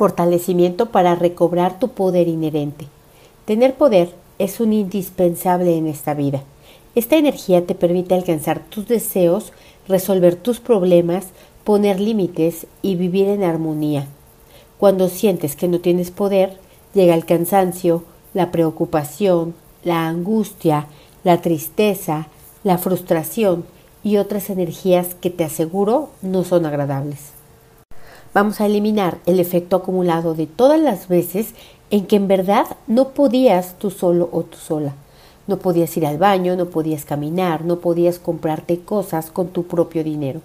Fortalecimiento para recobrar tu poder inherente. Tener poder es un indispensable en esta vida. Esta energía te permite alcanzar tus deseos, resolver tus problemas, poner límites y vivir en armonía. Cuando sientes que no tienes poder, llega el cansancio, la preocupación, la angustia, la tristeza, la frustración y otras energías que te aseguro no son agradables. Vamos a eliminar el efecto acumulado de todas las veces en que en verdad no podías tú solo o tú sola. No podías ir al baño, no podías caminar, no podías comprarte cosas con tu propio dinero.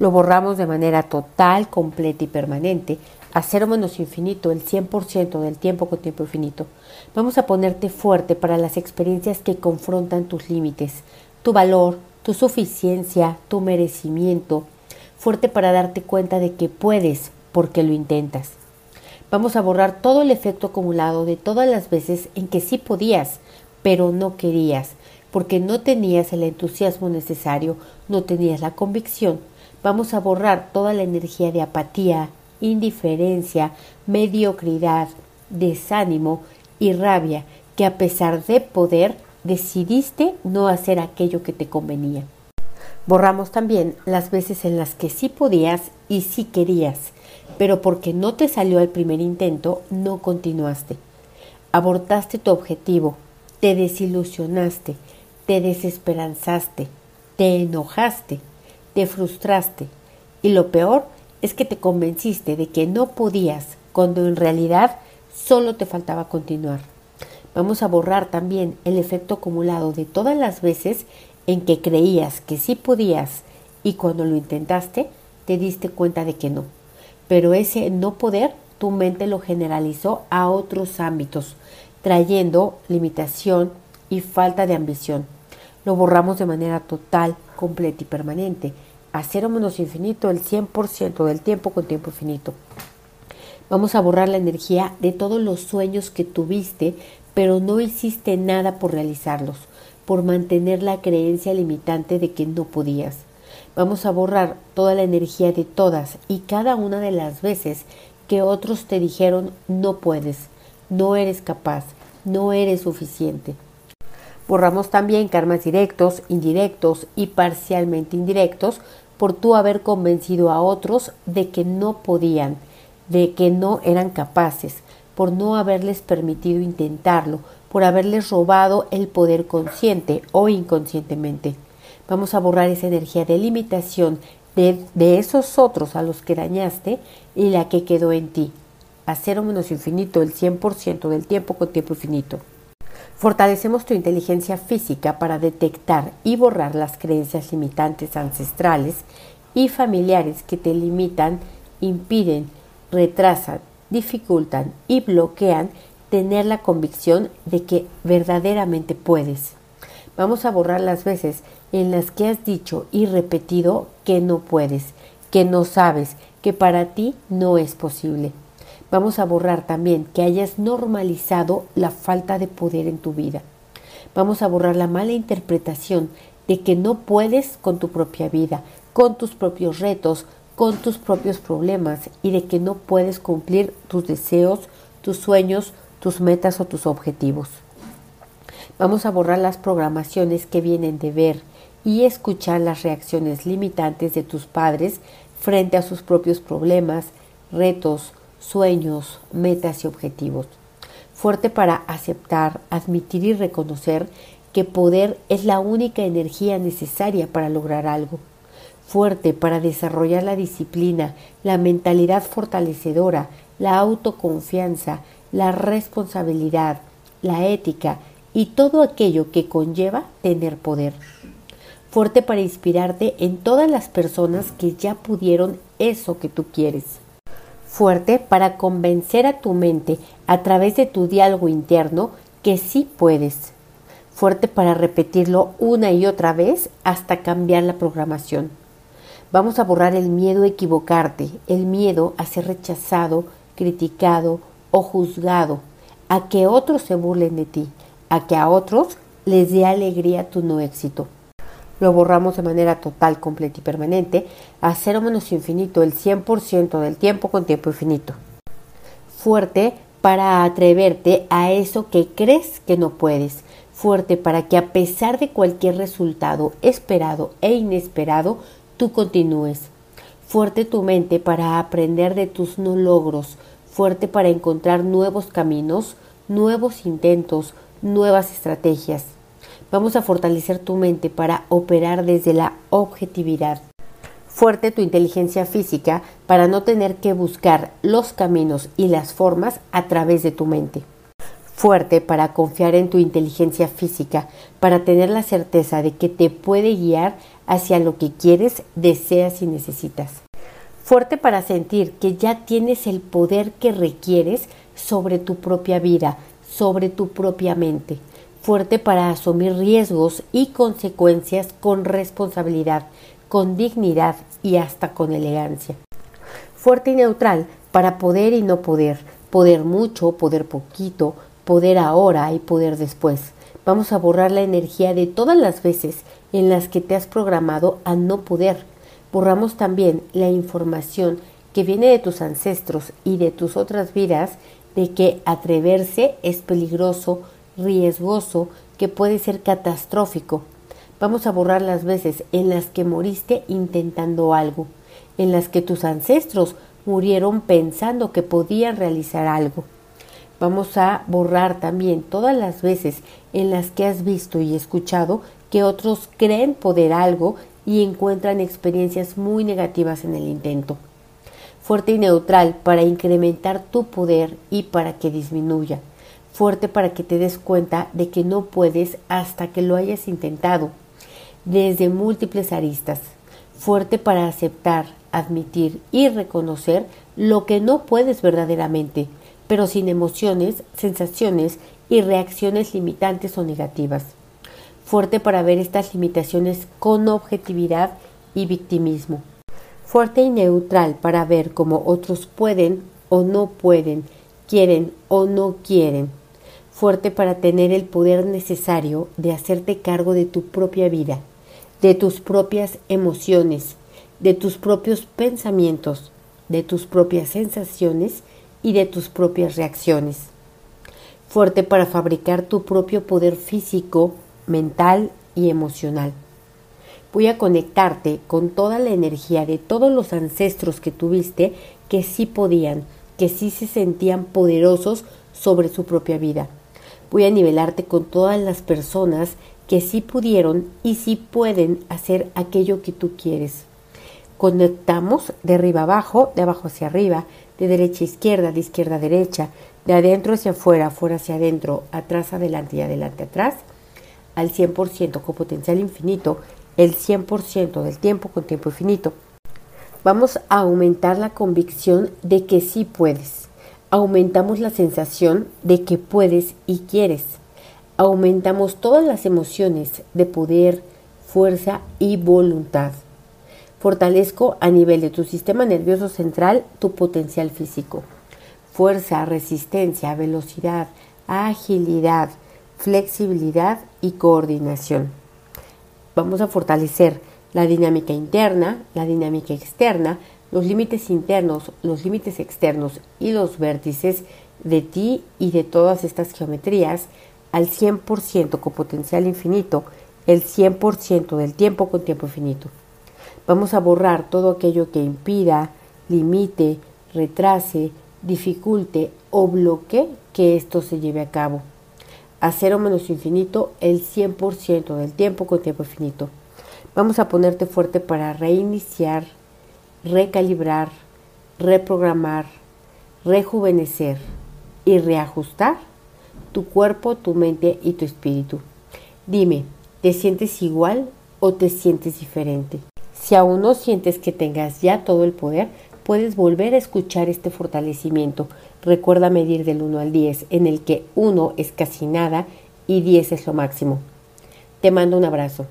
Lo borramos de manera total, completa y permanente, a cero menos infinito, el 100% del tiempo con tiempo infinito. Vamos a ponerte fuerte para las experiencias que confrontan tus límites, tu valor, tu suficiencia, tu merecimiento, fuerte para darte cuenta de que puedes porque lo intentas. Vamos a borrar todo el efecto acumulado de todas las veces en que sí podías, pero no querías, porque no tenías el entusiasmo necesario, no tenías la convicción. Vamos a borrar toda la energía de apatía, indiferencia, mediocridad, desánimo y rabia que a pesar de poder decidiste no hacer aquello que te convenía. Borramos también las veces en las que sí podías y sí querías, pero porque no te salió el primer intento, no continuaste. Abortaste tu objetivo, te desilusionaste, te desesperanzaste, te enojaste, te frustraste y lo peor es que te convenciste de que no podías cuando en realidad solo te faltaba continuar. Vamos a borrar también el efecto acumulado de todas las veces en que creías que sí podías y cuando lo intentaste te diste cuenta de que no. Pero ese no poder tu mente lo generalizó a otros ámbitos, trayendo limitación y falta de ambición. Lo borramos de manera total, completa y permanente, a cero menos infinito el 100% del tiempo con tiempo infinito. Vamos a borrar la energía de todos los sueños que tuviste, pero no hiciste nada por realizarlos por mantener la creencia limitante de que no podías. Vamos a borrar toda la energía de todas y cada una de las veces que otros te dijeron no puedes, no eres capaz, no eres suficiente. Borramos también karmas directos, indirectos y parcialmente indirectos por tú haber convencido a otros de que no podían, de que no eran capaces, por no haberles permitido intentarlo, por haberles robado el poder consciente o inconscientemente. Vamos a borrar esa energía de limitación de, esos otros a los que dañaste y la que quedó en ti. A cero menos infinito el 100% del tiempo con tiempo infinito. Fortalecemos tu inteligencia física para detectar y borrar las creencias limitantes ancestrales y familiares que te limitan, impiden, retrasan, dificultan y bloquean tener la convicción de que verdaderamente puedes. Vamos a borrar las veces en las que has dicho y repetido que no puedes, que no sabes, que para ti no es posible. Vamos a borrar también que hayas normalizado la falta de poder en tu vida. Vamos a borrar la mala interpretación de que no puedes con tu propia vida, con tus propios retos, con tus propios problemas y de que no puedes cumplir tus deseos, tus sueños, tus metas o tus objetivos. Vamos a borrar las programaciones que vienen de ver y escuchar las reacciones limitantes de tus padres frente a sus propios problemas, retos, sueños, metas y objetivos. Fuerte para aceptar, admitir y reconocer que poder es la única energía necesaria para lograr algo. Fuerte para desarrollar la disciplina, la mentalidad fortalecedora, la autoconfianza, la responsabilidad, la ética y todo aquello que conlleva tener poder. Fuerte para inspirarte en todas las personas que ya pudieron eso que tú quieres. Fuerte para convencer a tu mente a través de tu diálogo interno que sí puedes. Fuerte para repetirlo una y otra vez hasta cambiar la programación. Vamos a borrar el miedo a equivocarte, el miedo a ser rechazado, criticado o juzgado, a que otros se burlen de ti, a que a otros les dé alegría tu no éxito. Lo borramos de manera total, completa y permanente, a cero menos infinito, el 100% del tiempo con tiempo infinito. fuerte para atreverte a eso que crees que no puedes, fuerte para que a pesar de cualquier resultado esperado e inesperado, tú continúes. Fuerte tu mente para aprender de tus no logros, fuerte para encontrar nuevos caminos, nuevos intentos, nuevas estrategias. Vamos a fortalecer tu mente para operar desde la objetividad. Fuerte tu inteligencia física para no tener que buscar los caminos y las formas a través de tu mente. Fuerte para confiar en tu inteligencia física, para tener la certeza de que te puede guiar hacia lo que quieres, deseas y necesitas. Fuerte para sentir que ya tienes el poder que requieres sobre tu propia vida, sobre tu propia mente fuerte para asumir riesgos y consecuencias con responsabilidad, con dignidad y hasta con elegancia. Fuerte y neutral para poder y no poder, poder mucho, poder poquito, poder ahora y poder después. Vamos a borrar la energía de todas las veces en las que te has programado a no poder. Borramos también la información que viene de tus ancestros y de tus otras vidas de que atreverse es peligroso, riesgoso que puede ser catastrófico. Vamos a borrar las veces en las que moriste intentando algo, en las que tus ancestros murieron pensando que podían realizar algo. Vamos a borrar también todas las veces en las que has visto y escuchado que otros creen poder algo y encuentran experiencias muy negativas en el intento. Fuerte y neutral para incrementar tu poder y para que disminuya fuerte para que te des cuenta de que no puedes hasta que lo hayas intentado, desde múltiples aristas, fuerte para aceptar, admitir y reconocer lo que no puedes verdaderamente, pero sin emociones, sensaciones y reacciones limitantes o negativas. Fuerte para ver estas limitaciones con objetividad y victimismo. Fuerte y neutral para ver cómo otros pueden o no pueden, quieren o no quieren fuerte para tener el poder necesario de hacerte cargo de tu propia vida, de tus propias emociones, de tus propios pensamientos, de tus propias sensaciones y de tus propias reacciones. Fuerte para fabricar tu propio poder físico, mental y emocional. Voy a conectarte con toda la energía de todos los ancestros que tuviste que sí podían, que sí se sentían poderosos sobre su propia vida Voy a nivelarte con todas las personas que sí pudieron y sí pueden hacer aquello que tú quieres. Conectamos de arriba abajo, de abajo hacia arriba, de derecha a izquierda, de izquierda a derecha, de adentro hacia afuera, afuera hacia adentro, atrás adelante y adelante atrás, al 100% con potencial infinito, el 100% del tiempo con tiempo infinito. Vamos a aumentar la convicción de que sí puedes aumentamos la sensación de que puedes y quieres. Aumentamos todas las emociones de poder, fuerza y voluntad. Fortalezco a nivel de tu sistema nervioso central tu potencial físico. Fuerza, resistencia, velocidad, agilidad, flexibilidad y coordinación. Vamos a fortalecer la dinámica interna, la dinámica externa, los límites internos, los límites externos y los vértices de ti y de todas estas geometrías al 100% con potencial infinito, el 100% del tiempo con tiempo infinito. Vamos a borrar todo aquello que impida, limite, retrase, dificulte o bloquee que esto se lleve a cabo. A cero menos infinito, el 100% del tiempo con tiempo infinito. Vamos a ponerte fuerte para reiniciar recalibrar, reprogramar, rejuvenecer y reajustar tu cuerpo, tu mente y tu espíritu. Dime, ¿te sientes igual o te sientes diferente? Si aún no sientes que tengas ya todo el poder, puedes volver a escuchar este fortalecimiento. Recuerda medir del 1 al 10, en el que 1 es casi nada y 10 es lo máximo. Te mando un abrazo.